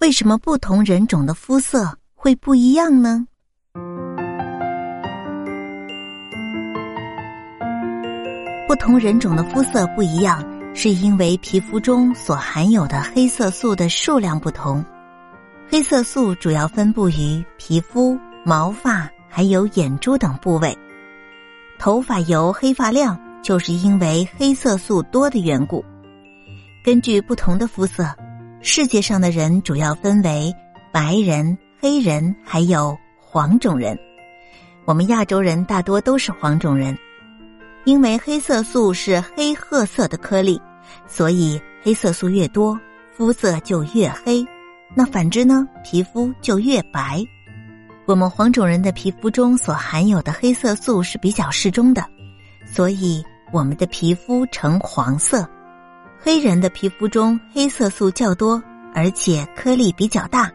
为什么不同人种的肤色会不一样呢？不同人种的肤色不一样，是因为皮肤中所含有的黑色素的数量不同。黑色素主要分布于皮肤、毛发还有眼珠等部位。头发油、黑发亮，就是因为黑色素多的缘故。根据不同的肤色，世界上的人主要分为白人、黑人还有黄种人。我们亚洲人大多都是黄种人。因为黑色素是黑褐色的颗粒，所以黑色素越多，肤色就越黑。那反之呢，皮肤就越白。我们黄种人的皮肤中所含有的黑色素是比较适中的，所以我们的皮肤呈黄色。黑人的皮肤中黑色素较多，而且颗粒比较大，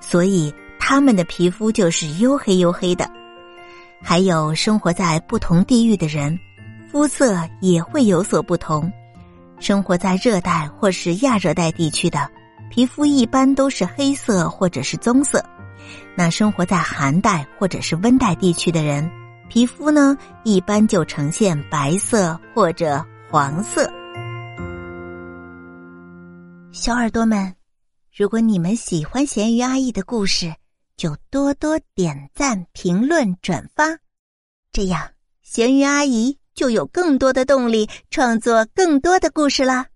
所以他们的皮肤就是黝黑黝黑的。还有生活在不同地域的人。肤色也会有所不同，生活在热带或是亚热带地区的，皮肤一般都是黑色或者是棕色；那生活在寒带或者是温带地区的人，皮肤呢一般就呈现白色或者黄色。小耳朵们，如果你们喜欢咸鱼阿姨的故事，就多多点赞、评论、转发，这样咸鱼阿姨。就有更多的动力创作更多的故事啦。